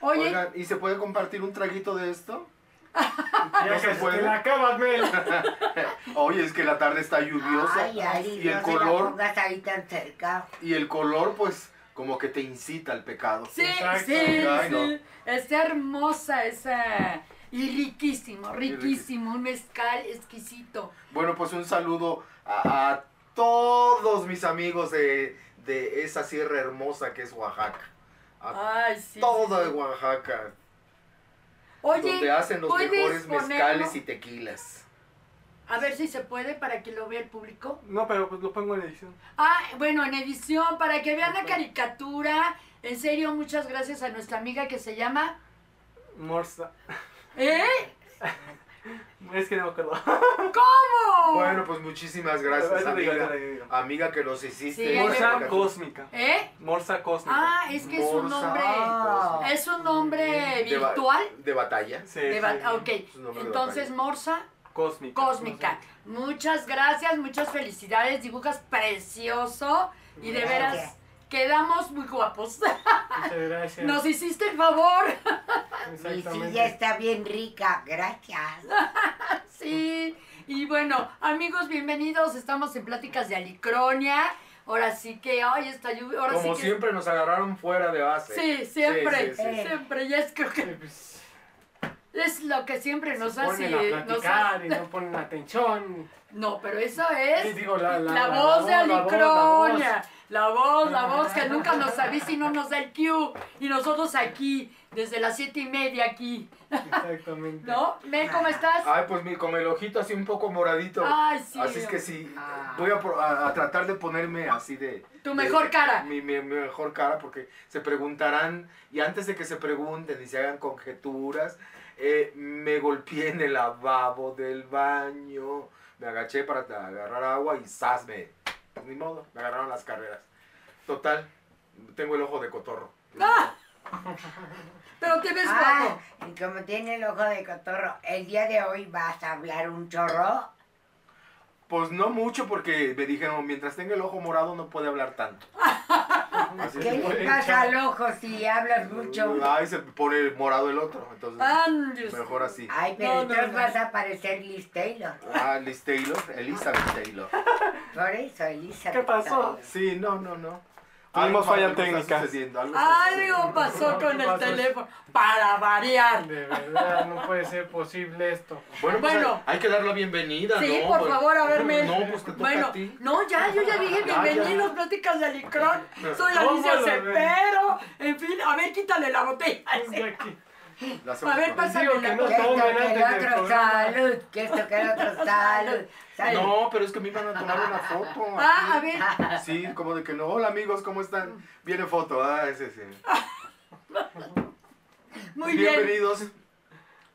Oye, Oigan, ¿y se puede compartir un traguito de esto? ¿No se puede? la Mel. Oye, es que la tarde está lluviosa Ay, Ari, y el no se la color ahí tan cerca. y el color pues como que te incita al pecado. sí, Exacto. sí, Ay, no. sí. Está hermosa esa. Y riquísimo, riquísimo. Un mezcal exquisito. Bueno, pues un saludo a, a todos mis amigos de, de esa sierra hermosa que es Oaxaca. A Ay, sí. todo sí, de. Oaxaca, Oye, donde hacen los ¿puedes mejores ponerlo? mezcales y tequilas. A ver si se puede para que lo vea el público. No, pero pues lo pongo en edición. Ah, bueno, en edición, para que vean la caricatura. En serio, muchas gracias a nuestra amiga que se llama. Morsa. ¿Eh? Es que no me acuerdo. ¿Cómo? Bueno, pues muchísimas gracias, digo, amiga. eso digo. Amiga que nos hiciste. Sí, Morsa cósmica. ¿Eh? Morsa cósmica. Ah, es que es un nombre. Ah. Es un nombre De ba- virtual. De batalla. Sí, De sí. ba- ah, ok, entonces batalla. Morsa Cósmica. Cósmica. Muchas gracias, muchas felicidades. Dibujas precioso y de veras Gracias. quedamos muy guapos. Muchas gracias. Nos hiciste el favor. Mi silla está bien rica, gracias. Sí. Y bueno, amigos, bienvenidos. Estamos en Pláticas de Alicronia. Ahora sí que, ay, esta lluvia. Ahora Como sí que. siempre nos agarraron fuera de base. Sí, siempre, Sí, sí, sí. siempre. Y es creo que pues, es lo que siempre nos hace. ponen a platicar hace- y no ponen atención. No, pero eso es digo, la, la, la, la- voz de voz, voz, la voz, la voz que nunca nos avisa y no nos da el cue. Y nosotros aquí, desde las siete y media aquí. Exactamente. ¿No? Mel, ¿cómo estás? Ay, pues mi, con el ojito así un poco moradito. Ay, sí. Así es que sí, Ah. voy a, pro- a- a tratar de ponerme así de... Tu de- mejor cara. Mi, mi- mi mejor cara, porque se preguntarán, y antes de que se pregunten y se hagan conjeturas, eh, me golpeé en el lavabo del baño, me agaché para agarrar agua y ¡zas! Me, ni modo, me agarraron las carreras. Total, tengo el ojo de cotorro. ¡Ah! Pero te ves Ah, guapo. y como tiene el ojo de cotorro, el día de hoy vas a hablar un chorro. Pues no mucho porque me dijeron, mientras tenga el ojo morado no puede hablar tanto. Así ¿Qué le pasa al ojo si hablas mucho? Ay, se pone morado el otro, entonces Andios. mejor así. Ay, pero No, no, entonces no. vas a parecer Liz Taylor. Ah, Liz Taylor, Elizabeth Taylor. Por eso, Elizabeth. ¿Qué pasó? Taylor. Sí, no, no, no. Tuvimos Algo falla técnica. algo pasó con el teléfono. Para variar. De verdad, no puede ser posible esto. Bueno, pues Bueno. hay, hay que dar la bienvenida, Sí, ¿no? por Pues- favor, a ver, Mel. No, pues te toca Bueno, a ti. no, ya, yo ya dije bienvenidos, pláticas de Alicrón. Soy ¿Cómo Alicia? Cepero. En fin, a ver, quítale la botella. De aquí. La A ver, pásame digo la no Que tomen antes del otro, programa. salud. Que esto, que el otro, salud. salud. No, pero es que me iban a tomar una foto. Ah, a ver. Sí, como de que no. Hola amigos, ¿cómo están? Viene foto, ah, ese sí. Muy bien. Bienvenidos.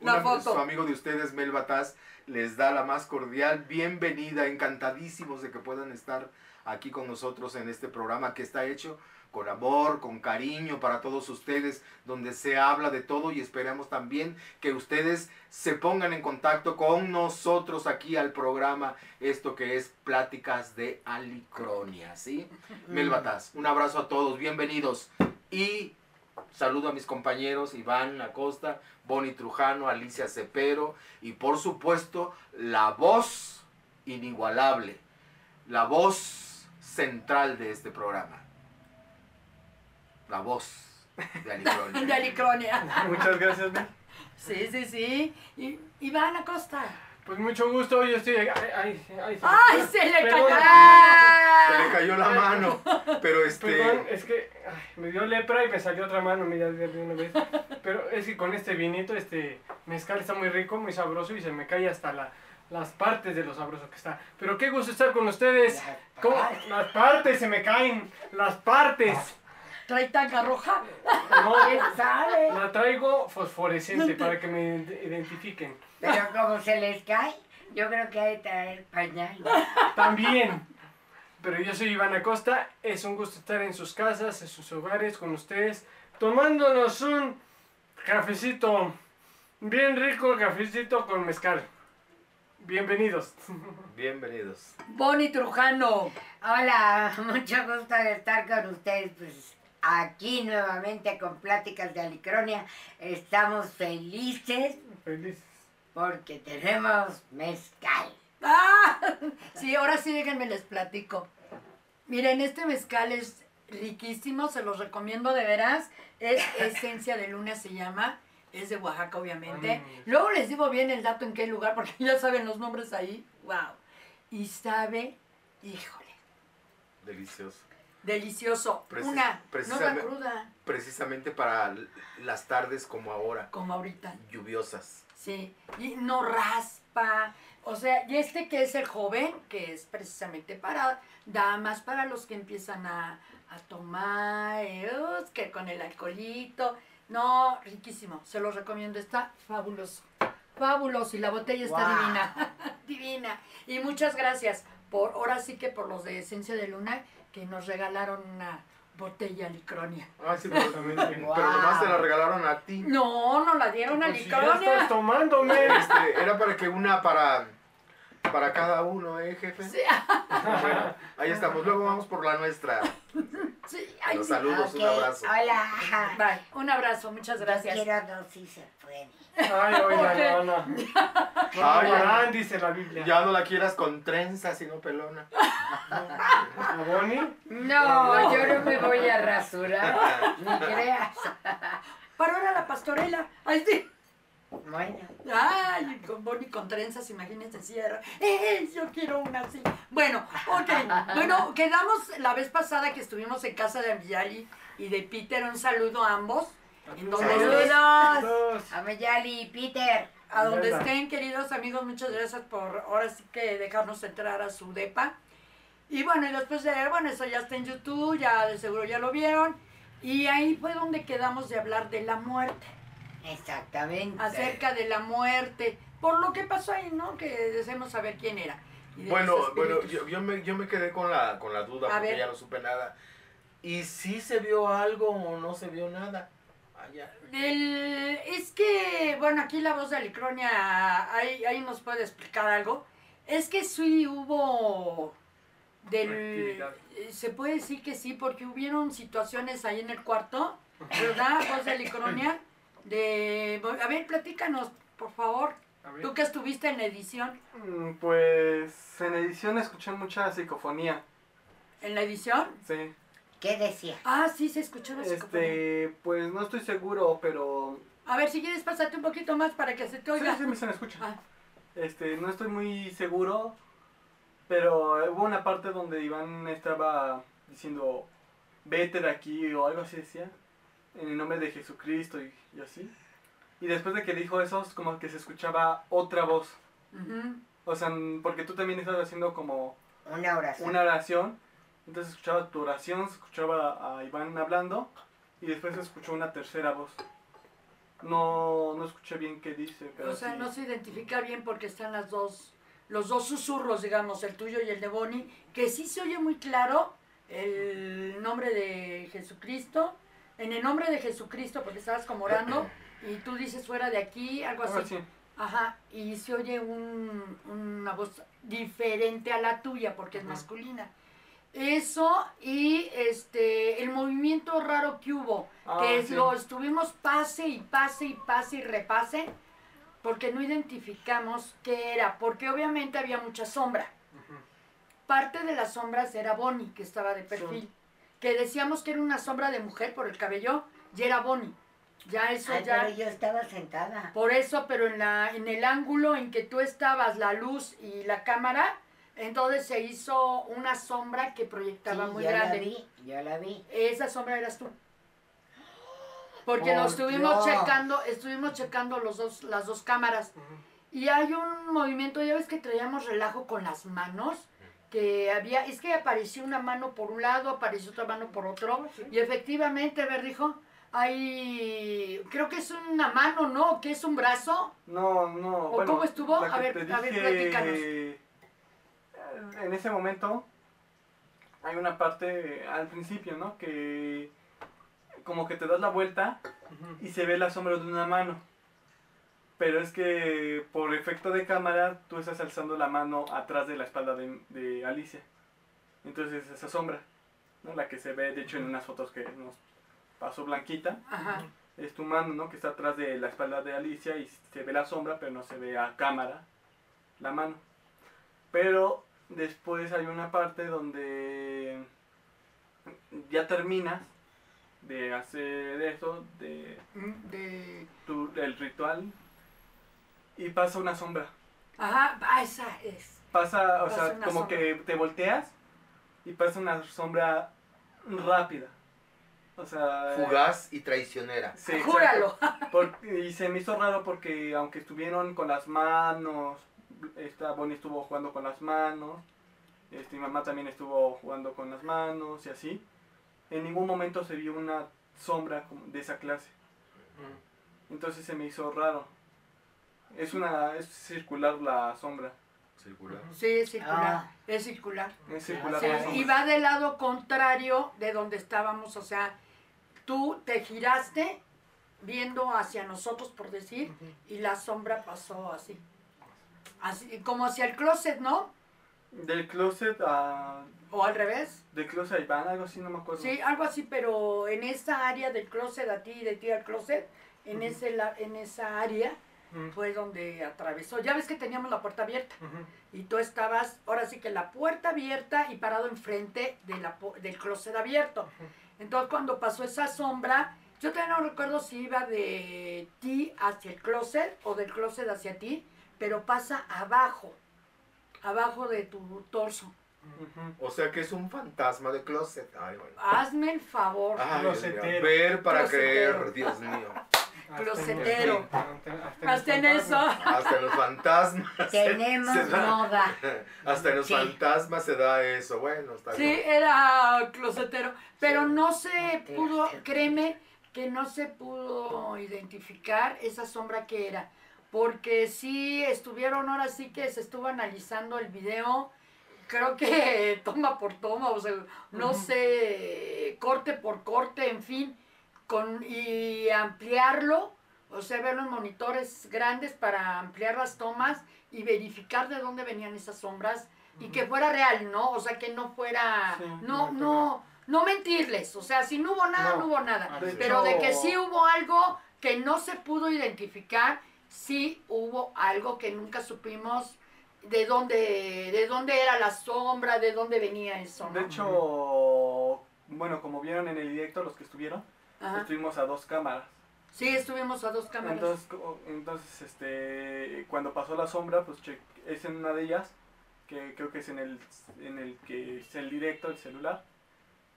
La Una- foto. Su amigo de ustedes, Mel Bataz, les da la más cordial bienvenida. Encantadísimos de que puedan estar aquí con nosotros en este programa que está hecho con amor, con cariño para todos ustedes, donde se habla de todo y esperamos también que ustedes se pongan en contacto con nosotros aquí al programa, esto que es Pláticas de Alicronia, ¿sí? Mel Bataz, un abrazo a todos, bienvenidos y saludo a mis compañeros Iván Acosta, Bonnie Trujano, Alicia Cepero y por supuesto la voz inigualable, la voz central de este programa, la voz de De Alicronia. Alicronia. Muchas gracias, Mel. Sí, sí, sí. Y, Iván Acosta. Pues mucho gusto, yo estoy. Ay, ay, ay, ¡Ay, se le Perdón. cayó! Se le cayó la mano, pero Perdón, este... es que ay, me dio lepra y me salió otra mano, mira, de de una vez. Pero es que con este vinito, este mezcal está muy rico, muy sabroso y se me cae hasta la, las partes de lo sabroso que está. Pero qué gusto estar con ustedes. Las partes se me caen, las partes. ¿Trae tanga roja? No, ¿Quién sabe? la traigo fosforescente para que me ide- identifiquen. Pero como se les cae, yo creo que hay que traer pañal. También. Pero yo soy Iván Acosta, es un gusto estar en sus casas, en sus hogares, con ustedes, tomándonos un cafecito, bien rico cafecito con mezcal. Bienvenidos. Bienvenidos. Bonnie Trujano. Hola, mucho gusto de estar con ustedes. Pues aquí nuevamente con Pláticas de Alicronia. Estamos felices Felices. porque tenemos mezcal. Ah, sí, ahora sí déjenme les platico. Miren, este mezcal es riquísimo, se los recomiendo de veras. Es Esencia de Luna se llama. Es de Oaxaca, obviamente. Mm. Luego les digo bien el dato en qué lugar, porque ya saben los nombres ahí. Wow. Y sabe, híjole, Delicioso. Delicioso. Precis- Una, no precisamente- cruda, Precisamente para las tardes como ahora, como ahorita. lluviosas. Sí, y no raspa. O sea, y este que es el joven, que es precisamente para damas, para los que empiezan a, a tomar, eh, que con el alcoholito. No, riquísimo, se los recomiendo, está fabuloso. Fabuloso, y la botella está divina, divina. Y muchas gracias por, ahora sí que por los de Esencia de Luna, que nos regalaron una botella licronia. Ah, sí, pero. Guau. pero nomás te la regalaron a ti. No, no la dieron a Pues si ya licronia. estás tomándome. Este, era para que una para, para cada uno, ¿eh, jefe? Sí, Bueno, ahí estamos. Luego vamos por la nuestra. Sí, ay, Los sí. saludos, un abrazo. Hola. Bye. Un abrazo, muchas gracias. Quiero dos si se puede. Ay, oiga, Ok. no, no. No, Ay, llorarán, dice la Biblia. Ya no la quieras con trenzas, sino pelona. ¿A Bonnie? No, yo no me voy a rasurar. Ni creas. Para ahora la pastorela. Ay, sí. Bueno, Ay, con Bonnie con trenzas, imagínense si era. ¡Eh, yo quiero una así! Bueno, ok. Bueno, quedamos la vez pasada que estuvimos en casa de Amiyali y de Peter. Un saludo a ambos. En donde Saludos. Saludos. a Meyali y Peter. a donde estén, queridos amigos, muchas gracias por ahora sí que dejarnos entrar a su depa. Y bueno, y después de, bueno, eso ya está en YouTube, ya de seguro ya lo vieron. Y ahí fue donde quedamos de hablar de la muerte. Exactamente. acerca de la muerte, por lo que pasó ahí, ¿no? Que deseamos saber quién era. Bueno, bueno, yo, yo, me, yo me quedé con la, con la duda A porque ver. ya no supe nada. ¿Y si se vio algo o no se vio nada? Allá. El- es que, bueno, aquí la voz de Alicronia, ahí, ahí nos puede explicar algo. Es que sí hubo del... Se puede decir que sí, porque hubieron situaciones ahí en el cuarto, ¿verdad? Voz de Alicronia. De, a ver, platícanos, por favor. Tú que estuviste en la edición. Mm, Pues en edición escuché mucha psicofonía, ¿En la edición? sí. ¿Qué decía? Ah, sí, se escuchó la psicofonía. Este, pues no estoy seguro, pero A ver, si quieres, pásate un poquito más para que se te sí, oiga. sí, se me escucha. Ah, Este, no estoy muy seguro, pero hubo una parte donde Iván estaba diciendo, vete de aquí o algo así decía, en el nombre de Jesucristo y, y así. Y después de que dijo eso, es como que se escuchaba otra voz. O sea, porque tú también estabas haciendo como Una oración. una oración, entonces escuchaba tu oración, se escuchaba a Iván hablando y después se escuchó una tercera voz. No, no escuché bien qué dice, pero O sea, sí. no se identifica bien porque están las dos, los dos susurros, digamos, el tuyo y el de Bonnie, que sí se oye muy claro el nombre de Jesucristo, en el nombre de Jesucristo, porque estabas como orando, y tú dices fuera de aquí, algo así. Ajá, y se oye un- una voz diferente a la tuya porque es Ajá. masculina. Eso y este el movimiento raro que hubo, Ah, que sí. lo estuvimos pase y pase y pase y repase, porque no identificamos qué era, porque obviamente había mucha sombra. Parte de las sombras era Bonnie, que estaba de perfil, que decíamos que era una sombra de mujer por el cabello, y era Bonnie. Ya eso Ay, ya pero yo estaba sentada. por eso, pero en, la, en el ángulo en que tú estabas, la luz y la cámara, entonces se hizo una sombra que proyectaba Sí, muy yo grande. la vi, yo la vi. Esa sombra eras tú. Porque lo Por estuvimos Dios. checando, estuvimos checando los dos, las dos cámaras. Y hay un movimiento, ya ves que traíamos relajo con las manos, que había, es que apareció una mano por un lado, apareció otra mano por otro, y efectivamente, a ver, dijo, hay, creo que es una mano, ¿no? ¿Que es un brazo? No, no. ¿O bueno, cómo estuvo? A ver, a ver, platícanos. eh, En ese momento hay una parte al principio, ¿no? Que como que te das la vuelta y se ve la sombra de una mano. Pero es que por efecto de cámara tú estás alzando la mano atrás de la espalda de, de Alicia. Entonces esa sombra, ¿no? la que se ve de hecho en unas fotos que nos pasó Blanquita, Ajá. es tu mano ¿no? que está atrás de la espalda de Alicia y se ve la sombra pero no se ve a cámara la mano. Pero después hay una parte donde ya terminas de hacer eso, de Mm, De... tu, el ritual y pasa una sombra. Ajá, ah, esa es. Pasa, o Pasa sea, como sombra. que te volteas y pasa una sombra rápida. O sea, Fugaz y traicionera. sí, exacto. Júralo. Por- y se me hizo raro porque aunque estuvieron con las manos, esta Bonnie estuvo jugando con las manos, este, mi mamá también estuvo jugando con las manos y así, en ningún momento se vio una sombra de esa clase. Entonces se me hizo raro. Es una es circular la sombra. Circular. Sí, es circular. Ah. Es circular. Es circular Sí, la y sombra. va del lado contrario de donde estábamos, o sea, tú te giraste viendo hacia nosotros, por decir, y la sombra pasó así. Así, como hacia el closet, ¿no? Del closet a O al revés. del closet a Iván, algo así, no me acuerdo. Sí, algo así, pero en esa área del closet a ti y de ti al closet, en, ese, la- en esa área Fue donde atravesó. Ya ves que teníamos la puerta abierta. Y tú estabas, ahora sí que la puerta abierta y parado enfrente de la, del closet abierto. Entonces cuando pasó esa sombra, yo todavía no recuerdo si iba de ti hacia el closet o del closet hacia ti, pero pasa abajo, abajo de tu torso. O sea que es un fantasma de closet. Ay, bueno. Hazme el favor. Ay, Dios mío. Closetero. Ver para Closetero. creer, Dios mío. Closetero. los- hasta- en eso. Hasta en los fantasmas. Tenemos se da- moda. Hasta en los Sí. fantasmas se da eso. Bueno, está Sí, bien. era closetero, pero Sí. no se Sí, pudo, sí. créeme que no se pudo identificar esa sombra que era, porque sí estuvieron, ahora sí que se estuvo analizando el video, creo que toma por toma, o sea, no Ujú. sé, corte por corte, en fin, con, y ampliarlo, o sea, ver los monitores grandes para ampliar las tomas y verificar de dónde venían esas sombras y que fuera real, ¿no? O sea, que no fuera, Sí, no, no, no, mentirles, o sea, si no hubo nada, no, No. hubo nada, De pero de que sí hubo algo que no se pudo identificar, sí hubo algo que nunca supimos de dónde, de dónde era la sombra, de dónde venía eso, De ¿no? hecho, bueno, como vieron en el directo los que estuvieron, Ajá. estuvimos a dos cámaras. Sí, estuvimos a dos cámaras. Entonces, entonces este, cuando pasó la sombra, pues che- es en una de ellas, que creo que es en el, en el que es el directo, el celular.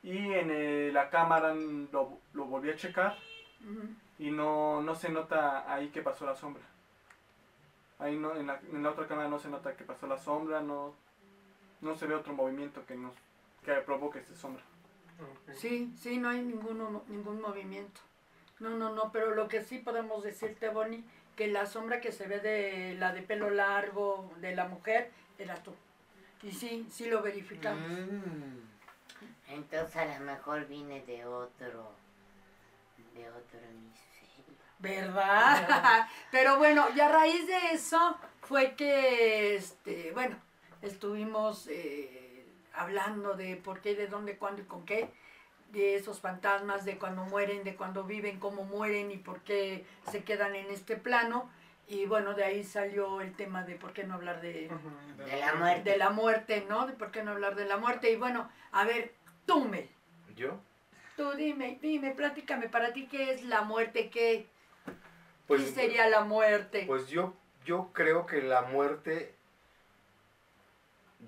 Y en el- la cámara lo, lo volví a checar y no, no se nota ahí que pasó la sombra. Ahí no, en la, en la otra cámara no se nota que pasó la sombra, no, no se ve otro movimiento que nos que provoque esta sombra. Sí, sí, no hay ninguno, ningún movimiento. No, no, no, pero lo que sí podemos decirte, Bonnie, que la sombra que se ve de la de pelo largo de la mujer era tú. Y sí, sí lo verificamos. Mm. Entonces a lo mejor vine de otro, de otro hemisferio. ¿Verdad? Pero bueno, y a raíz de eso fue que, este, bueno, estuvimos eh, hablando de por qué, de dónde, cuándo y con qué, de esos fantasmas, de cuando mueren, de cuando viven, cómo mueren y por qué se quedan en este plano. Y bueno, de ahí salió el tema de por qué no hablar de. De la muerte. de la muerte, ¿no? De por qué no hablar de la muerte. Y bueno, a ver, tú, Mel, ¿Yo? tú dime, dime, platícame, para ti, ¿qué es la muerte? ¿Qué, Pues, ¿Qué sería la muerte? Pues yo, yo creo que la muerte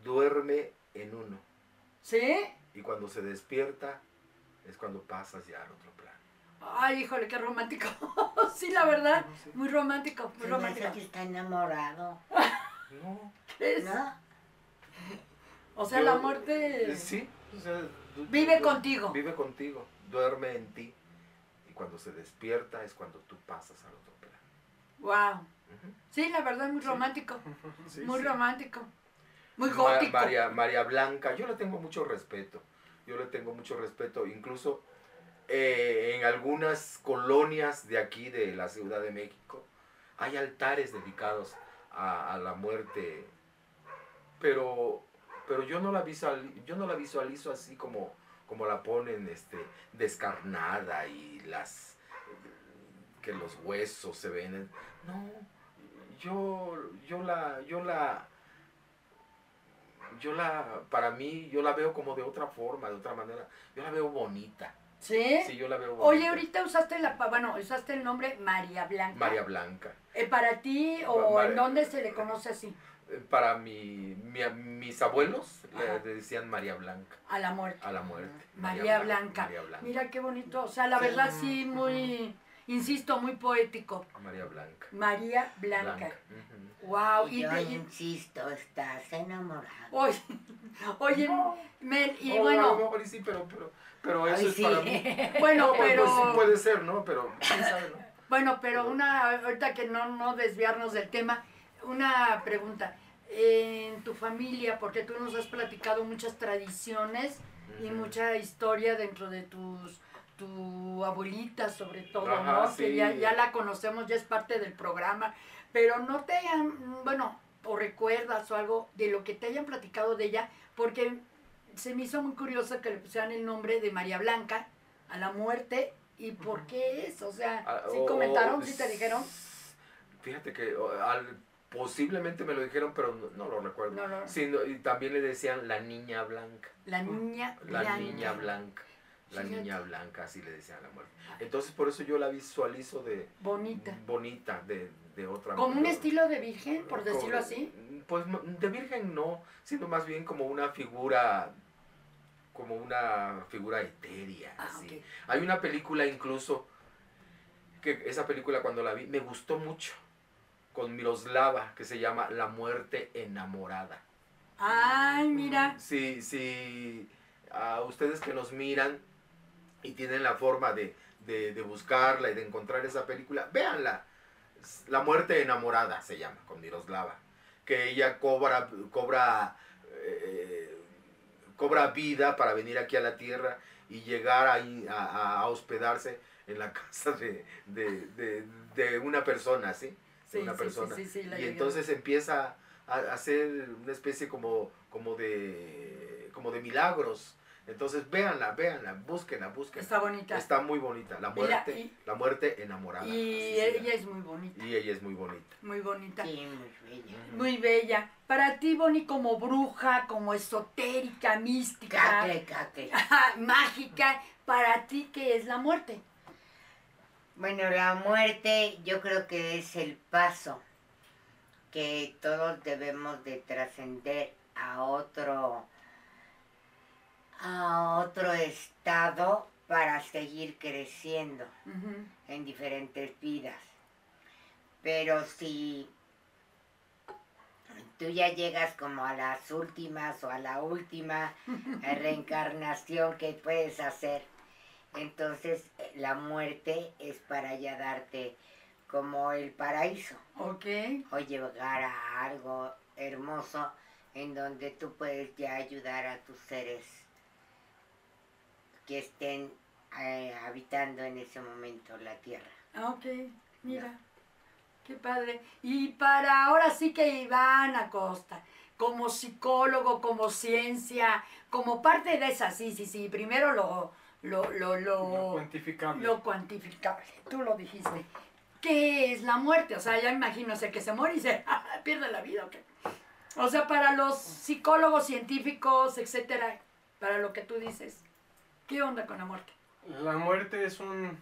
duerme en uno. ¿Sí? Y cuando se despierta es cuando pasas ya al otro plano. Ay, híjole, qué romántico. sí, la verdad, No sé. muy romántico, muy romántico. que está enamorado, No. Es- ¿no? O sea, Yo- la muerte Eh, Sí. o sea, vive contigo. Vive contigo. Duerme en ti. Y cuando se despierta es cuando tú pasas al otro plano. Wow. Sí, la verdad, muy Sí. romántico. Sí, muy sí. romántico. Muy Ma- gótico. María, María Blanca, yo le tengo mucho respeto. Yo le tengo mucho respeto. Incluso eh, en algunas colonias de aquí, de la Ciudad de México, hay altares dedicados a, a la muerte, pero, pero yo, no la visual, yo no la visualizo así como, como la ponen este, descarnada y las que los huesos se ven. No, yo, yo la, yo la, yo la, para mí, yo la veo como de otra forma, de otra manera. Yo la veo bonita. ¿Sí? Sí, yo la veo bonita. Oye, ahorita usaste la, pa- bueno, usaste el nombre María Blanca. María Blanca. Eh, ¿Para ti o en dónde se le conoce así? Eh, Para mi, mi- mis abuelos le- Ajá. le decían María Blanca A la muerte. a la muerte. María Blanca. María Blanca. Mira qué bonito. O sea, la verdad sí, muy, insisto, muy poético. María Blanca. María Blanca. Ujú. Wow. Y Y, yo te- insisto, estás enamorado. oye, oye, Mel, y Oh, bueno, mejor y sí, pero, pero, pero eso Ay, es sí. para mí. bueno, No, pues, pero, pues, sí puede ser, ¿no? Pero quién sabe, ¿no? bueno, pero una, ahorita que no, no desviarnos del tema, una pregunta. En tu familia, porque tú nos has platicado muchas tradiciones y mucha historia dentro de tus tu abuelita sobre todo, Ajá, ¿no? Que sí. ya, ya la conocemos, ya es parte del programa, pero no te hayan, bueno, o recuerdas o algo de lo que te hayan platicado de ella, porque se me hizo muy curioso que le pusieran el nombre de María Blanca a la muerte y por qué es, o sea, Ah, ¿sí o- comentaron, o- sí te dijeron? Fíjate que al- posiblemente me lo dijeron, pero no, no lo recuerdo. No, no, Sí, y también le decían la niña blanca. la niña La blanca. niña blanca. La niña blanca, así le decían a la muerte. Entonces por eso yo la visualizo de Bonita. bonita, de, de otra Como un estilo de virgen, por decirlo así. Pues de virgen no, sino más bien como una figura, como una figura etérea. Ah, así. Hay una película incluso, que esa película cuando la vi me gustó mucho, con Miroslava, que se llama La muerte enamorada. Ay, mira. Si, si a ustedes que nos miran y tienen la forma de, de- de buscarla y de encontrar esa película, véanla. La muerte enamorada se llama, con Miroslava. Que ella cobra, cobra, eh, cobra vida para venir aquí a la tierra y llegar ahí a, a- hospedarse en la casa de, de- de- de una persona, ¿sí? De Sí, una sí, persona. sí, y llegué entonces empieza a a hacer una especie como, como de como de milagros. Entonces véanla, véanla, búsquenla, búsquenla. Está bonita. Está muy bonita. La Y la- muerte, y- la muerte enamorada. Y ella es muy bonita, y ella es muy bonita. muy bonita. Sí, muy bella. Muy bella. Para ti, Bonnie, como bruja, como esotérica, mística, Cacle, cacle. mágica, para ti, ¿qué es la muerte? Bueno, la muerte yo creo que es el paso que todos debemos de trascender a otro a otro estado para seguir creciendo en diferentes vidas. Pero si tú ya llegas como a las últimas o a la última reencarnación que puedes hacer, entonces eh, la muerte es para ya darte como el paraíso Ok. o llegar a algo hermoso en donde tú puedes ya ayudar a tus seres que estén eh, habitando en ese momento la tierra. Ah, Ok, mira, qué padre. Y para ahora sí que Iván Acosta, como psicólogo, como ciencia, como parte de esa, sí, sí, sí, primero lo, lo, lo, No lo, cuantificable. lo cuantificable, tú lo dijiste. ¿Qué es la muerte? O sea, ya imagino, o sea, que se muere y se pierde la vida. O sea, para los psicólogos, científicos, etcétera, para lo que tú dices, ¿qué onda con la muerte? La muerte es un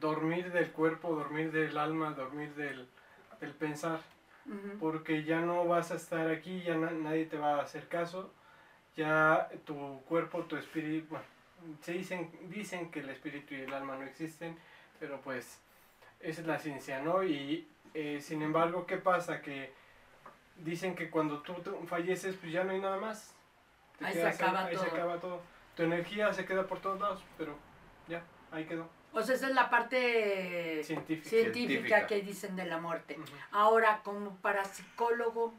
dormir del cuerpo, dormir del alma, dormir del, del pensar. Porque ya no vas a estar aquí, ya na- nadie te va a hacer caso. Ya tu cuerpo, tu espíritu, bueno, se dicen, dicen que el espíritu y el alma no existen, pero pues esa es la ciencia, ¿no? Y eh, sin embargo, ¿qué pasa? Que dicen que cuando tú falleces, pues ya no hay nada más. Te Ahí se acaba ahí todo. se acaba todo. Tu energía se queda por todos lados, pero ya, ahí quedó. O sea, esa es la parte Científica. científica, que dicen de la muerte. Ahora, como parapsicólogo,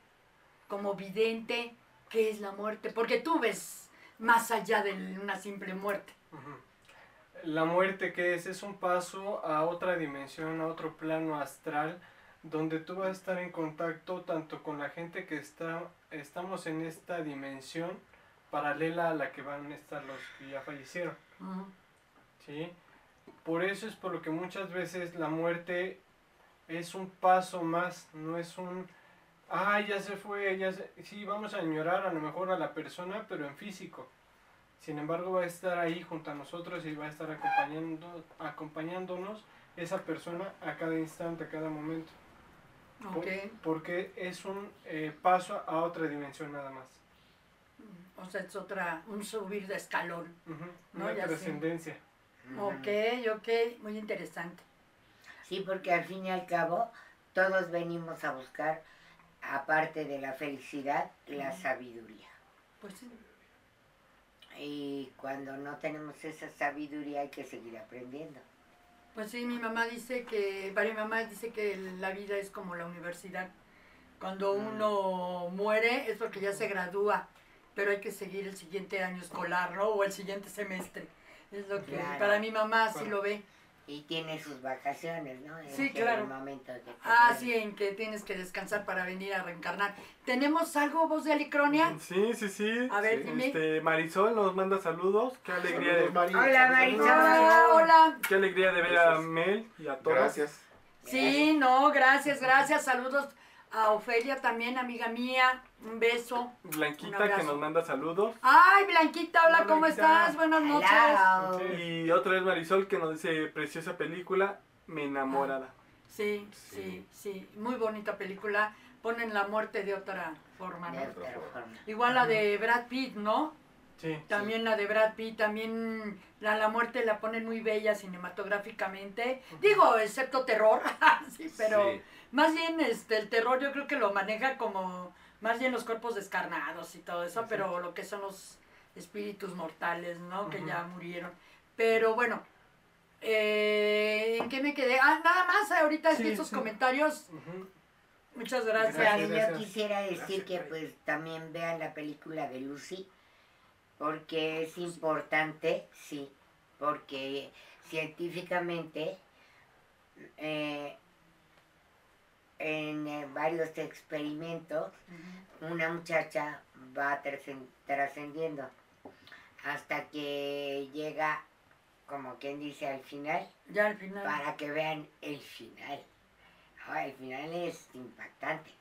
como vidente, ¿qué es la muerte? Porque tú ves más allá de una simple muerte. La muerte que es es un paso a otra dimensión, a otro plano astral, donde tú vas a estar en contacto tanto con la gente que está, estamos en esta dimensión paralela a la que van a estar los que ya fallecieron. ¿sí? Por eso es por lo que muchas veces la muerte es un paso más, no es un, ah, ya se fue, ya se... Sí, vamos a añorar a lo mejor a la persona, pero en físico. Sin embargo, va a estar ahí junto a nosotros y va a estar acompañando, acompañándonos esa persona a cada instante, a cada momento. Por-. Porque es un eh, paso a otra dimensión nada más. O sea, es otra, un subir de escalón. Ujú, No, Una ya trascendencia. Ok, ok, muy interesante. Sí, porque al fin y al cabo todos venimos a buscar, aparte de la felicidad, la sabiduría. Pues sí. Y cuando no tenemos esa sabiduría hay que seguir aprendiendo. Pues sí, mi mamá dice que, para mi mamá dice que la vida es como la universidad. Cuando uno muere es porque ya se gradúa, pero hay que seguir el siguiente año escolar, ¿no? O el siguiente semestre. Es lo que Claro. para mi mamá así Claro. lo ve. Y tiene sus vacaciones, ¿no? En Sí, claro. momento que Ah, sí, en que tienes que descansar para venir a reencarnar. ¿Tenemos algo, voz de Alicronia? Sí, sí, sí. A ver, Sí, dime. Este, Marisol nos manda saludos. Qué alegría, Saludos, de, Mari. Hola, Saludos. Marisol. Hola, hola. qué alegría de ver a Mel y a todos. Gracias. Sí, no, gracias, gracias. Saludos a Ofelia también, amiga mía. Un beso. Blanquita que nos manda saludos. Ay, Blanquita, hola, Hola, ¿cómo Blanquita. estás? Buenas noches. Hello. Y otra vez Marisol que nos dice preciosa película, Me enamorada. Sí, Sí. sí, sí, muy bonita película. Ponen la muerte de otra forma, ¿no? De otra forma. Igual la de Brad Pitt, ¿no? Sí. También la de Brad Pitt, también la, la muerte la ponen muy bella cinematográficamente. Digo, excepto terror, sí, pero Sí. más bien este el terror yo creo que lo maneja como más bien los cuerpos descarnados y todo eso, pero lo que son los espíritus mortales, ¿no? Que ya murieron. Pero bueno, eh, ¿en qué me quedé? Ah, nada más, ahorita Sí, sí. comentarios. Muchas gracias. Gracias, yo quisiera decir Gracias, que pues también vean la película de Lucy, porque es importante, sí, porque científicamente eh, en eh, varios experimentos una muchacha va trascen- trascendiendo hasta que llega, como quien dice, al final, Ya al final. para que vean el final. El final es impactante.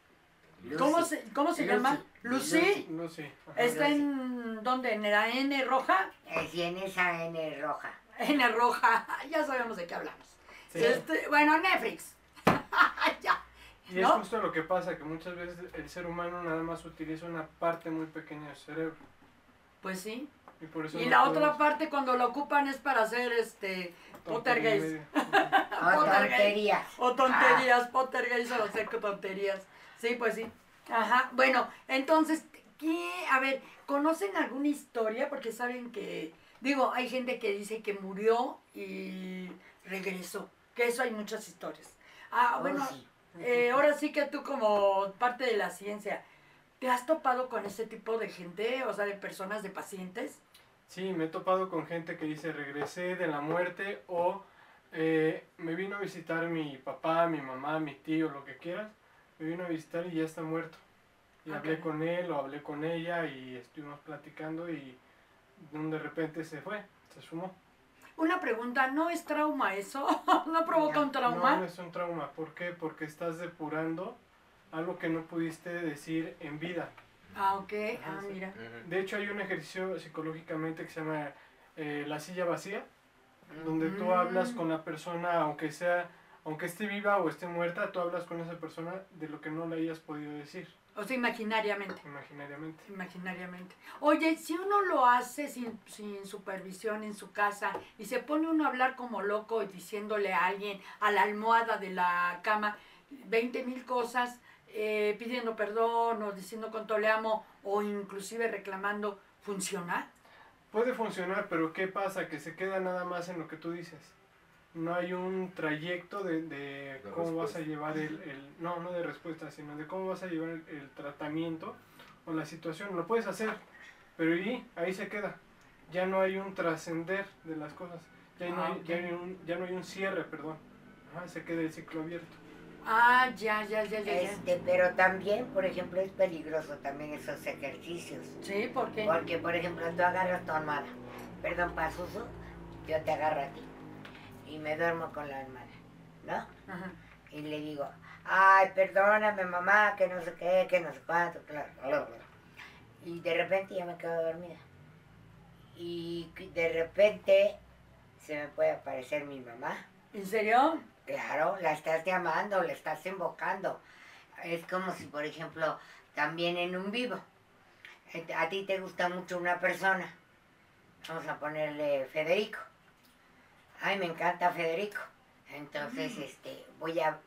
¿Cómo Lucy. se, cómo se Lucy. llama? Lucy. Lucy. ¿Está en dónde? ¿En la N roja? Eh, sí, en esa N roja. N roja. Ya sabemos de qué hablamos. Sí. Este, bueno, Netflix. Y es justo lo que pasa, que muchas veces el ser humano nada más utiliza una parte muy pequeña de su cerebro. Pues sí. Y, por eso Y no la otra parte cuando lo ocupan es para hacer este. Oh, Pottergeist. tonterías. O tonterías, Pottergeist o hacer tonterías. Sí, pues sí. Ajá. Bueno, entonces, ¿qué? A ver, ¿conocen alguna historia? Porque saben que, digo, hay gente que dice que murió y regresó. Que eso hay muchas historias. Ah, Oh, bueno, sí. Eh, ahora sí que tú como parte de la ciencia, ¿te has topado con ese tipo de gente? O sea, de personas, de pacientes. Sí, me he topado con gente que dice regresé de la muerte o eh, me vino a visitar mi papá, mi mamá, mi tío, lo que quieras. Me vino a visitar y ya está muerto. Y Ah, hablé con él o hablé con ella y estuvimos platicando y de repente se fue, se sumó. Una pregunta, ¿no es trauma eso? ¿No provoca un trauma? No, no es un trauma. ¿Por qué? Porque estás depurando algo que no pudiste decir en vida. Ah, ok. Ah, mira. De hecho, hay un ejercicio psicológicamente que se llama eh, la silla vacía, donde tú Mm. hablas con la persona, aunque sea, aunque esté viva o esté muerta, tú hablas con esa persona de lo que no le hayas podido decir O sea, imaginariamente. imaginariamente. Imaginariamente. Oye, si uno lo hace sin, sin supervisión en su casa y se pone uno a hablar como loco y diciéndole a alguien a la almohada de la cama 20 mil cosas, eh, pidiendo perdón o diciendo cuánto le amo o inclusive reclamando, ¿funciona? Puede funcionar, pero ¿qué pasa? Que se queda nada más en lo que tú dices. No hay un trayecto de, de De cómo vas a llevar el, el- No, no de respuesta, sino de cómo vas a llevar el, el tratamiento o la situación. Lo puedes hacer, pero y ahí se queda. Ya no hay un trascender de las cosas. Ya, no Ah, hay, ya, hay un, ya no hay un cierre, perdón. Ajá, se queda el ciclo abierto. Ah, ya, ya, ya, ya. Este, pero también, por ejemplo, es peligroso también esos ejercicios. Sí, ¿por qué? Porque, por ejemplo, tú agarras tu almohada. Perdón, Pazuzu, yo te agarro a ti. Y me duermo con la almohada, ¿no? Ajá. Y le digo, ay, perdóname, mamá, que no sé qué, que no sé cuánto, claro, claro, claro. Y de repente ya me quedo dormida. Y de repente se me puede aparecer mi mamá. ¿En serio? Claro, la estás llamando, la estás invocando. Es como si, por ejemplo, también en un vivo, a ti te gusta mucho una persona. Vamos a ponerle Federico. Ay, me encanta Federico. Entonces, este, voy a,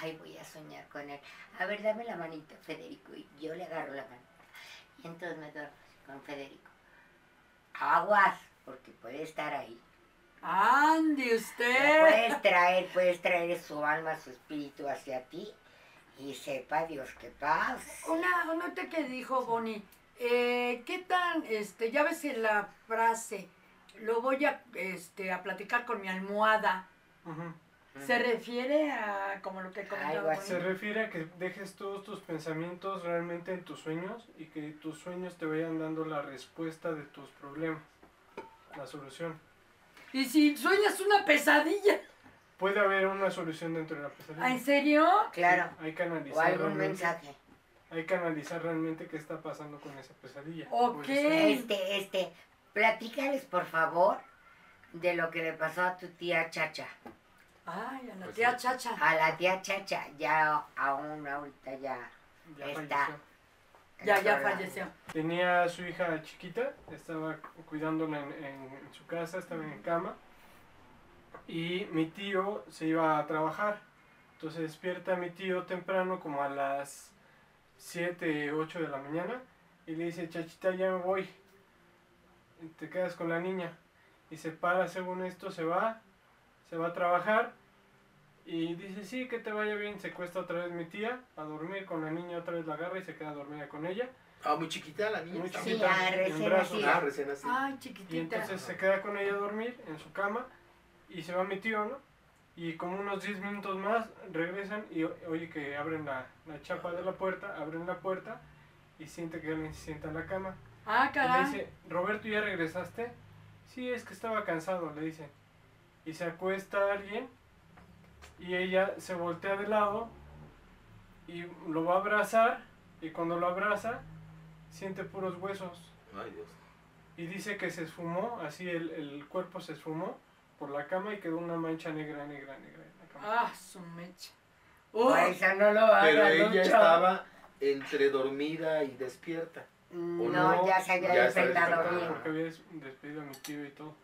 ay, voy a soñar con él. A ver, dame la manita, Federico. Y yo le agarro la mano. Y entonces me duermo con Federico. Aguas, porque puede estar ahí. Ande Lo usted. puedes traer, puedes traer su alma, su espíritu hacia ti y sepa Dios que paz. Una, una nota que dijo Bonnie, eh, ¿qué tan, este, ya ves en la frase, lo voy a, este, a platicar con mi almohada, se refiere a como lo que comentaba así. Se refiere a que dejes todos tus pensamientos realmente en tus sueños y que tus sueños te vayan dando la respuesta de tus problemas, la solución. Y si sueñas una pesadilla, Puede haber una solución dentro de la pesadilla. ¿Ah, ¿en serio? Claro. Hay que O analizar algún realmente, mensaje. hay que analizar realmente qué está pasando con esa pesadilla. Ok. o. Este, este, platícales por favor de lo que le pasó a tu tía Chacha. Ay, a la Pues tía sí. Chacha. A la tía Chacha, ya aún ahorita ya. Ya está. falleció. Ya, ya falleció. Tenía a su hija chiquita, estaba cuidándola en, en- en su casa, estaba en cama. Y mi tío se iba a trabajar. Entonces despierta mi tío temprano, como a las 7, 8 de la mañana. Y le dice, chachita, ya me voy. Y Te quedas con la niña. Y se para, según esto, se va. Se va a trabajar. Y dice, sí, que te vaya bien. Se cuesta otra vez mi tía a dormir con la niña. Otra vez la agarra y se queda dormida con ella. Ah, muy chiquita la niña. Muy Sí, chiquita, recién nacida. Ah, recién así. Ay, Y entonces se queda con ella a dormir en su cama y se va mi tío, ¿no? Y como unos 10 minutos más regresan y oye que abren la, la chapa de la puerta, abren la puerta y siente que alguien se sienta en la cama. Ah, Y le caray. dice, Roberto, ¿ya regresaste? Sí, es que estaba cansado, le dice. Y se acuesta alguien y ella se voltea de lado y lo va a abrazar y cuando lo abraza siente puros huesos. Ay, Dios. Y dice que se esfumó, así el, el cuerpo se esfumó por la cama y quedó una mancha negra, negra, negra en la cama. Ah, su mecha. Uy, eso no lo hagas, Pero ¿no, ella chavo? estaba entre dormida y despierta. No, no? ya se había Ya bien. Porque había despedido a mi tío y todo.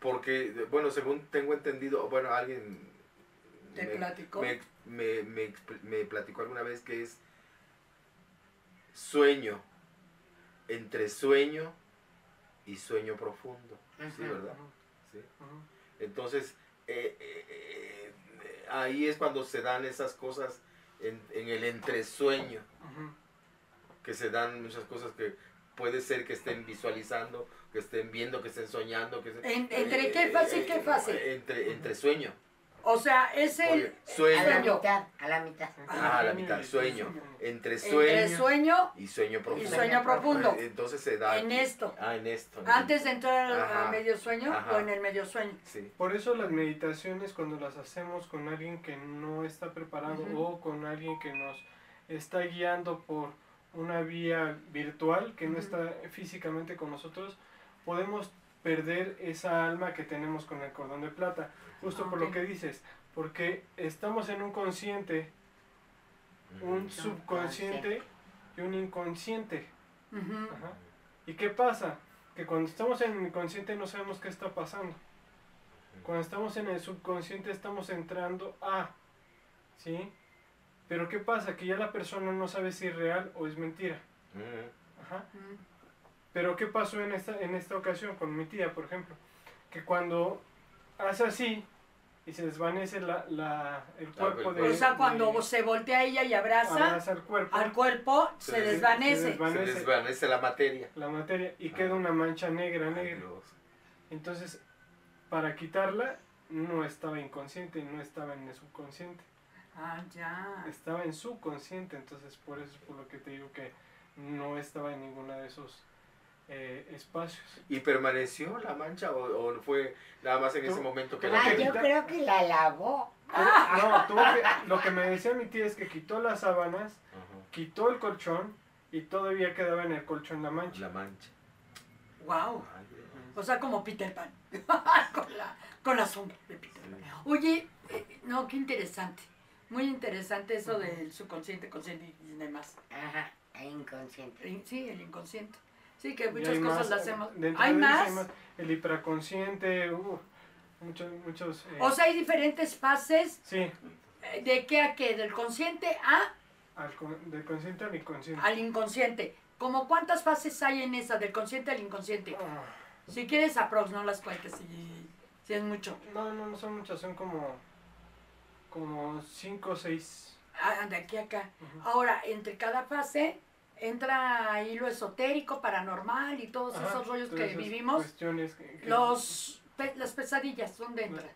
Porque, bueno, según tengo entendido, bueno, alguien ¿Te me, platicó? me, me, me me platicó alguna vez que es sueño, entre sueño y sueño profundo. Sí. ¿verdad? Sí. Entonces, eh, eh, eh, ahí es cuando se dan esas cosas en, en el entresueño. Que se dan muchas cosas que puede ser que estén visualizando, que estén viendo, que estén soñando. Que se- ¿En- entre qué fase y qué fase? Entre, entre sueño. O sea, es el Oye, sueño. A la mitad, a la mitad. Ah, a la Sueño mitad, sueño. sueño. Entre entre sueño y sueño profundo. y sueño profundo. Entonces se da. En aquí. esto. Ah, en esto. Antes de entrar a- a Ajá. medio sueño Ajá. o en el medio sueño. Sí. Por eso las meditaciones cuando las hacemos con alguien que no está preparado o con alguien que nos está guiando por una vía virtual que no está físicamente con nosotros, podemos perder esa alma que tenemos con el cordón de plata. Justo por lo que dices, porque estamos en un consciente, un subconsciente y un inconsciente. Ajá. ¿Y qué pasa? Que cuando estamos en el inconsciente no sabemos qué está pasando. Cuando estamos en el subconsciente estamos entrando a, ¿sí? Pero ¿qué pasa? Que ya la persona no sabe si es real o es mentira. Ajá. Pero ¿qué pasó en esta, en esta ocasión con mi tía, por ejemplo? Que cuando hace así y se desvanece la, la- el cuerpo el de... O sea, cuando de- se voltea ella y abraza abraza el cuerpo, al cuerpo, Se se des- se desvanece. Se desvanece desvanece la materia. la materia y Ah. queda una mancha negra, negra. Entonces, para quitarla, no estaba inconsciente y no estaba en el subconsciente. Ah, ya. Estaba en su consciente, entonces por eso es por lo que te digo que no estaba en ninguno de esos eh, espacios. ¿Y permaneció la mancha o, o fue nada más en ese momento que la Ah, yo creo que la lavó. No, tuvo que- lo que me decía mi tía es que quitó las sábanas, quitó el colchón y todavía quedaba en el colchón la mancha. La mancha. Wow. O sea, como Peter Pan. con, la, con la sombra de Peter Pan. Oye, eh, no, qué interesante. Muy interesante eso del subconsciente, consciente y demás. Ajá, inconsciente. Eh, Sí, el inconsciente. Sí, que muchas cosas más, las hacemos. ¿Hay más? El hiperconsciente, uh, muchos, muchos. eh, O sea, hay diferentes fases. sí, eh, ¿De qué a qué? Del consciente a al con- del consciente al inconsciente. al inconsciente. ¿Como cuántas fases hay en esa, del consciente al inconsciente? Ah, Si quieres, aprox, no las cuentes si, si es mucho. no, no, no son muchas, son como, como cinco o seis. Ah, de aquí a acá. Ahora, entre cada fase entra ahí lo esotérico, paranormal y todos Ajá, esos rollos que vivimos. cuestiones que- que- Los, pe- las pesadillas, ¿dónde entran?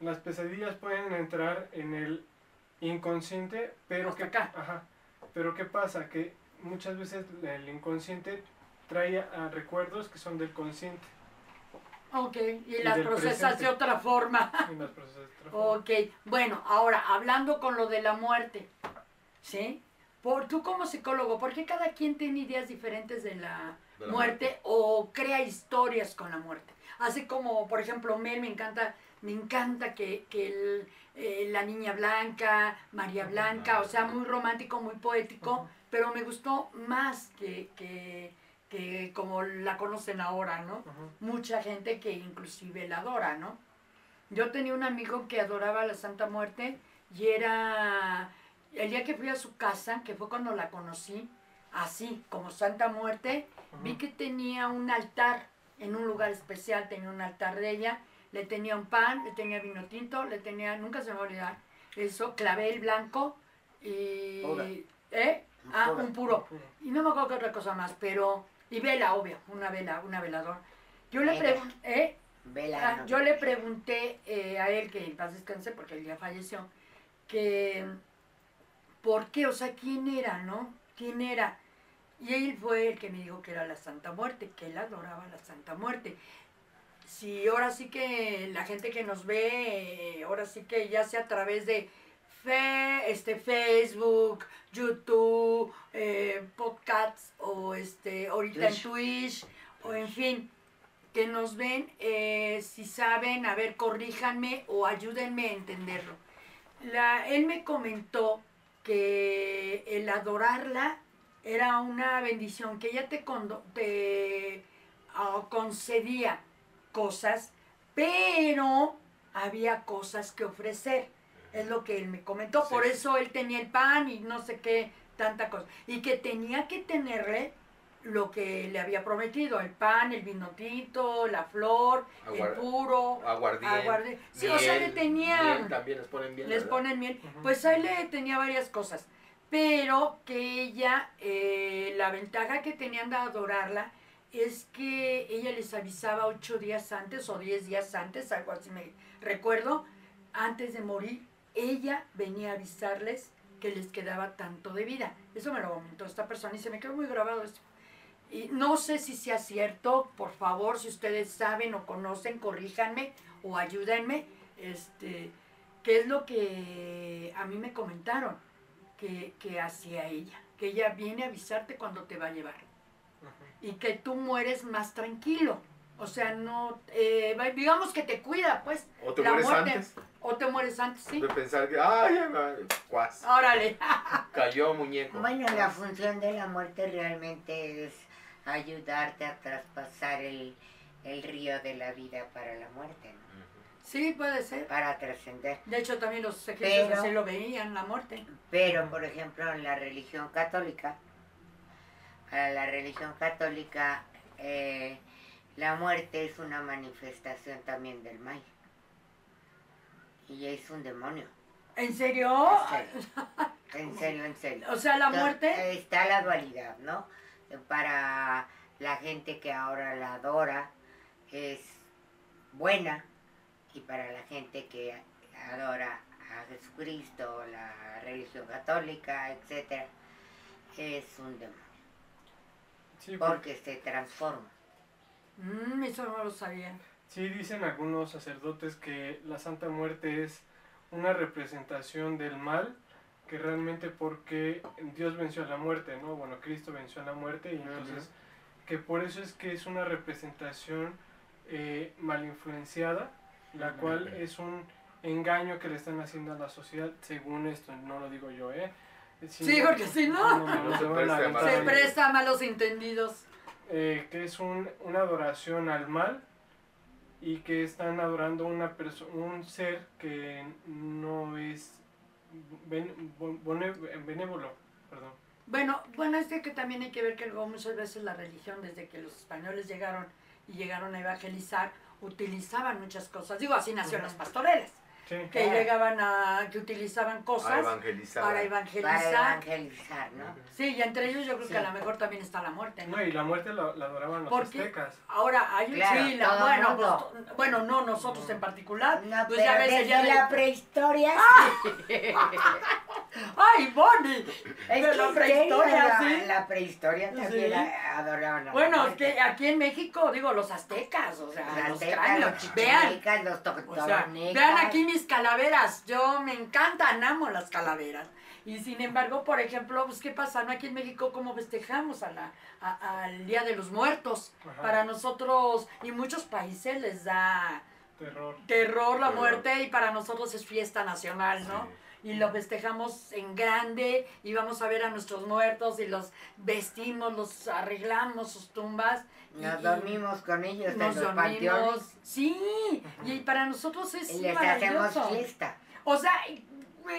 Las pesadillas pueden entrar en el inconsciente, pero Hasta que acá. Ajá. Pero qué pasa que muchas veces el inconsciente trae a recuerdos que son del consciente Ok, y Y las procesas presente. de otra forma. en las procesas de otra forma. Ok, bueno, ahora hablando con lo de la muerte, ¿sí? Por, tú como psicólogo, ¿por qué cada quien tiene ideas diferentes de la, De la muerte, o crea historias con la muerte? Así como, por ejemplo, Mel me encanta, me encanta que, que el, eh, la niña blanca, María Blanca, o sea, muy romántico, muy poético, pero me gustó más que, que, que como la conocen ahora, ¿no? Mucha gente que inclusive la adora, ¿no? Yo tenía un amigo que adoraba a la Santa Muerte y era el día que fui a su casa, que fue cuando la conocí, así como Santa Muerte, vi que tenía un altar en un lugar especial, tenía un altar de ella, le tenía un pan, le tenía vino tinto, le tenía, nunca se me va a olvidar, eso, clavel blanco y... ¿Eh? Un Ah, puro. un puro. Y no me acuerdo qué otra cosa más, pero... Y vela, obvio, una vela, una velador. Yo le Vela. pregunté, ¿eh? Vela. Ah, no yo le pregunté eh, a él, que en paz descanse porque él ya falleció, que por qué, o sea, quién era, ¿no? ¿Quién era? Y él fue el que me dijo que era la Santa Muerte, que él adoraba la Santa Muerte. Si ahora sí que la gente que nos ve, eh, ahora sí que ya sea a través de fe, este, Facebook, YouTube, eh, podcasts o este, ahorita en Twitch. O en fin, que nos ven, eh, si saben, a ver, corríjanme o ayúdenme a entenderlo. La, él me comentó que el adorarla era una bendición, que ella te, condo- te ah, concedía cosas, pero había cosas que ofrecer. Es lo que él me comentó. Sí. Por eso él tenía el pan y no sé qué, tanta cosa. Y que tenía que tenerle lo que le había prometido, el pan, el vino tinto, la flor, Aguar- el puro, Aguardiente. aguardiente. Sí, o sea, le miel, tenían, miel, también les ponen bien. les ponen miel. Pues ahí le tenía varias cosas. Pero que ella, eh, la ventaja que tenían de adorarla es que ella les avisaba ocho días antes o diez días antes, algo así me recuerdo, antes de morir, ella venía a avisarles que les quedaba tanto de vida. Eso me lo comentó esta persona y se me quedó muy grabado esto. Y no sé si sea cierto, por favor, si ustedes saben o conocen, corríjanme o ayúdenme. Este, ¿Qué es lo que a mí me comentaron que, que hacía ella? Que ella viene a avisarte cuando te va a llevar y que tú mueres más tranquilo. O sea, no, eh, digamos que te cuida, pues, O te la mueres muerte. antes o te mueres antes, sí. de pensar que, ay, cuas, Órale. cayó muñeco. Bueno, la función de la muerte realmente es ayudarte a traspasar el, el río de la vida para la muerte, ¿no? Sí, puede ser. para trascender. De hecho, también los Pero- así lo veían, la muerte. Pero, por ejemplo, en la religión católica, para la religión católica, eh, la muerte es una manifestación también del mal. Y es un demonio. ¿En serio? En serio, en serio. O sea, la Entonces, muerte. Está la dualidad, ¿no? Para la gente que ahora la adora es buena y para la gente que adora a Jesucristo, la religión católica, etcétera, es un demonio, Sí, porque porque se transforma. Mm, eso no lo sabía. Sí, dicen algunos sacerdotes que la Santa Muerte es una representación del mal, que realmente porque Dios venció a la muerte, ¿no? Bueno, Cristo venció a la muerte y entonces que por eso es que es una representación eh, mal influenciada, la cual es un engaño que le están haciendo a la sociedad, según esto, no lo digo yo, ¿eh? Sino- Sí, porque si no, No, no, no, Se se presta a malos entendidos. Eh, que es un, una adoración al mal y que están adorando una un ser que no es ben- benévolo. Perdón. Bueno, bueno, es que, también hay que ver que luego muchas veces la religión, desde que los españoles llegaron y llegaron a evangelizar, utilizaban muchas cosas. Digo, así nacieron las pastorelas, Sí. que Claro. llegaban a, que utilizaban A cosas evangelizar. para Para evangelizar. ¿no? Sí, y entre ellos yo creo Sí. que a lo mejor también está la muerte, ¿no? No, y la muerte la, la adoraban los ¿Por qué? aztecas. Ahora, hay un Claro, sí, la- bueno, pues, bueno, no nosotros en particular. No, pues pero ya desde de- la prehistoria, ¡Ay, Bonnie! es de que la prehistoria, la, sí. la prehistoria también Sí. adoraban a Bueno, es que aquí en México, digo, los aztecas, o sea, Los los aztecas, cráneos. los Vean, los o sea, vean aquí mis calaveras. Yo me encantan, amo las calaveras. Y sin embargo, por ejemplo, pues ¿qué pasa? ¿No? Aquí en México, ¿cómo festejamos a la, a- al Día de los Muertos? Ajá. Para nosotros, y muchos países les da Terror. terror la Terror. muerte y para nosotros es fiesta nacional, ¿no? Y lo festejamos en grande y vamos a ver a nuestros muertos y los vestimos, los arreglamos, sus tumbas. y- Nos y dormimos con ellos nos en los dormimos. panteones Sí, y para nosotros es y les hacemos maravilloso. fiesta. O sea,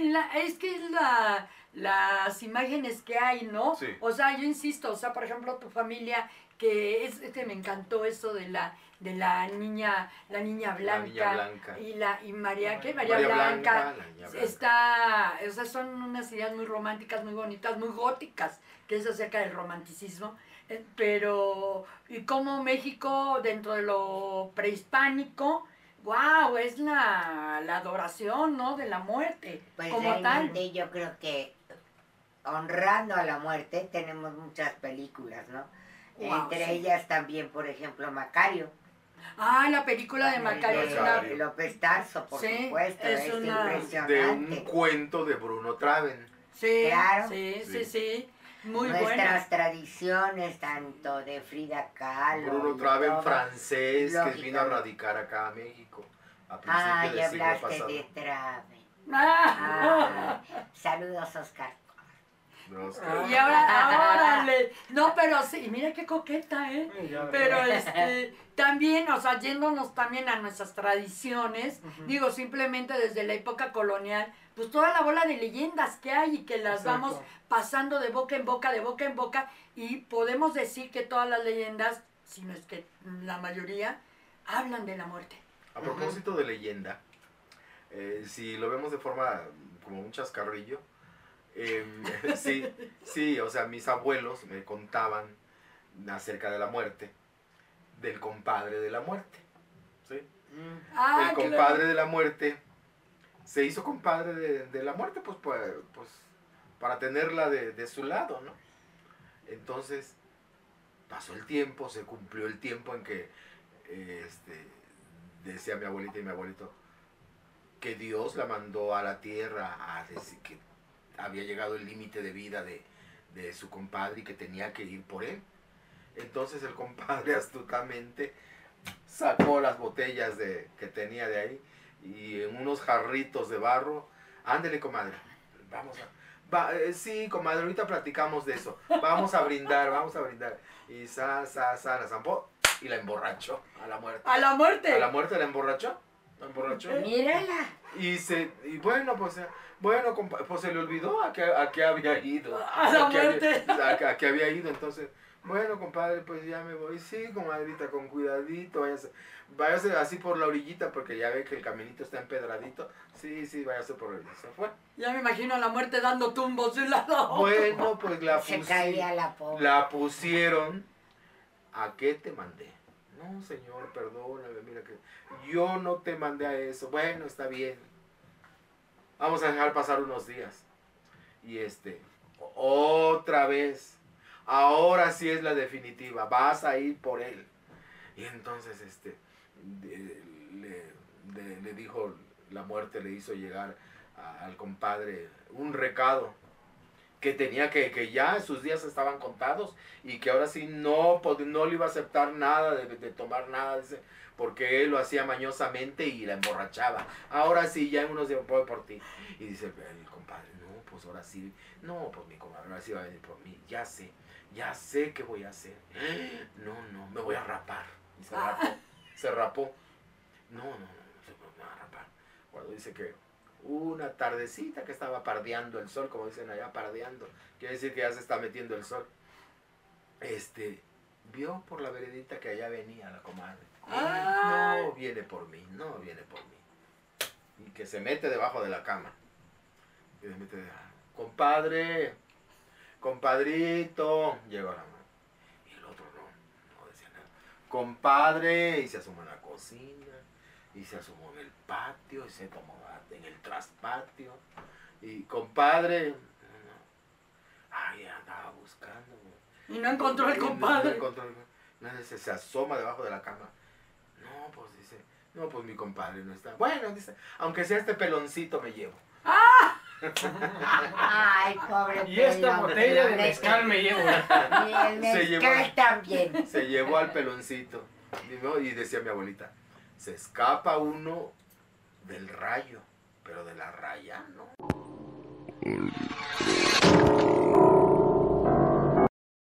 la- es que es la, las imágenes que hay, ¿no? Sí. O sea, yo insisto, o sea, por ejemplo, tu familia, que es, este me encantó eso de la, de la niña, la niña blanca. La niña blanca. Y la, y María, ¿qué? María, María Blanca. Está, o sea, son unas ideas muy románticas, muy bonitas, muy góticas, que es acerca del romanticismo. Eh, Pero, y como México, dentro de lo prehispánico, wow, es la, la adoración, ¿no? De la muerte, Pues como tal. yo creo que honrando a la muerte tenemos muchas películas, ¿no? Wow, Entre sí. ellas también, por ejemplo, Macario. Ah, la película de Macario es una... López Tarso, por Sí, supuesto, es es, una- De un impresionante. cuento de Bruno Traven. Sí, Claro. sí, sí, Sí. sí, muy Nuestras tradiciones, tanto de Frida Kahlo. Bruno Traven, francés, que vino a radicar acá a México. A Ah, ya hablaste pasado. de Traven. Ah. Ah, saludos, Oscar. No, es que- Ah. Y ahora, órale. No, pero sí, mira qué coqueta, ¿eh? Pero este, también, o sea, yéndonos también a nuestras tradiciones, digo, simplemente desde la época colonial, pues toda la bola de leyendas que hay y que las Exacto. vamos pasando de boca en boca, de boca en boca, y podemos decir que todas las leyendas, si no es que la mayoría, hablan de la muerte. A propósito de leyenda, eh, si lo vemos de forma como un chascarrillo, em, sí, sí, o sea, mis abuelos me contaban acerca de la muerte, del compadre de la muerte. ¿sí? Ah, el claro. compadre de la muerte se hizo compadre de, de la muerte, pues, pues, pues, para tenerla de, de su lado, ¿no? Entonces, pasó el tiempo, se cumplió el tiempo en que, eh, este, decía mi abuelita y mi abuelito, que Dios la mandó a la tierra a decir que había llegado el límite de vida de, de su compadre y que tenía que ir por él. Entonces el compadre astutamente sacó las botellas de, que tenía de ahí y en unos jarritos de barro, ándele comadre, vamos a... va, eh, sí, comadre, ahorita platicamos de eso. Vamos a brindar, vamos a brindar. Y sa, sa, sa, la zampó y la emborrachó a la muerte. A la muerte. A la muerte la emborrachó. Emborrachó. Mírala. Y se, y bueno, pues, bueno, pues se le olvidó a qué, a qué había ido. A la qué había- muerte. a, qué- a qué había ido, entonces, bueno, compadre, pues ya me voy. Sí, comadrita, con cuidadito, váyase, váyase así por la orillita, porque ya ve que el caminito está empedradito. Sí, sí, váyase por ahí. Se fue. Ya me imagino a la muerte dando tumbos de un lado a otro. Bueno, pues la, Se caía la la pusieron. ¿A qué te mandé? No, señor, perdóname, mira que yo no te mandé a eso. Bueno, está bien. vamos a dejar pasar unos días. Y este, otra vez, ahora sí es la definitiva, vas a ir por él. Y entonces este, le, dijo, la muerte le hizo llegar al compadre un recado que tenía que, que ya sus días estaban contados y que ahora sí no, no le iba a aceptar nada, de, de tomar nada, dice, porque él lo hacía mañosamente y la emborrachaba. Ahora sí, ya en unos días voy por ti. Y dice el compadre, no, pues ahora sí, no, pues mi comadre, ahora sí va a venir por mí, ya sé, ya sé qué voy a hacer. No, no, me voy a rapar. Y se rapó, se rapó. No, no, no, no, se me va a rapar. Cuando dice que una tardecita que estaba pardeando el sol, como dicen allá, pardeando, quiere decir que ya se está metiendo el sol. Este, vio por la veredita que allá venía la comadre. Ay. No viene por mí, no viene por mí. Y que se mete debajo de la cama. Y se mete de, compadre, compadrito, llegó la mano. Y el otro no, no decía nada. Compadre, y se asomó en la cocina, y se asomó en el patio, y se tomó en el traspatio. Y compadre, ay, andaba buscando. Y no encontró el compadre. no encontró el- no, dice, se asoma debajo de la cama. No, pues dice, no, pues mi compadre no está. Bueno, dice, aunque sea este peloncito me llevo. Ay, pobre Y esta pelón, botella de mezcal me llevo. Y el Se llevó- mezcal también. Se llevó al peloncito. Y, no, y decía mi abuelita, se escapa uno del rayo, pero de la raya no.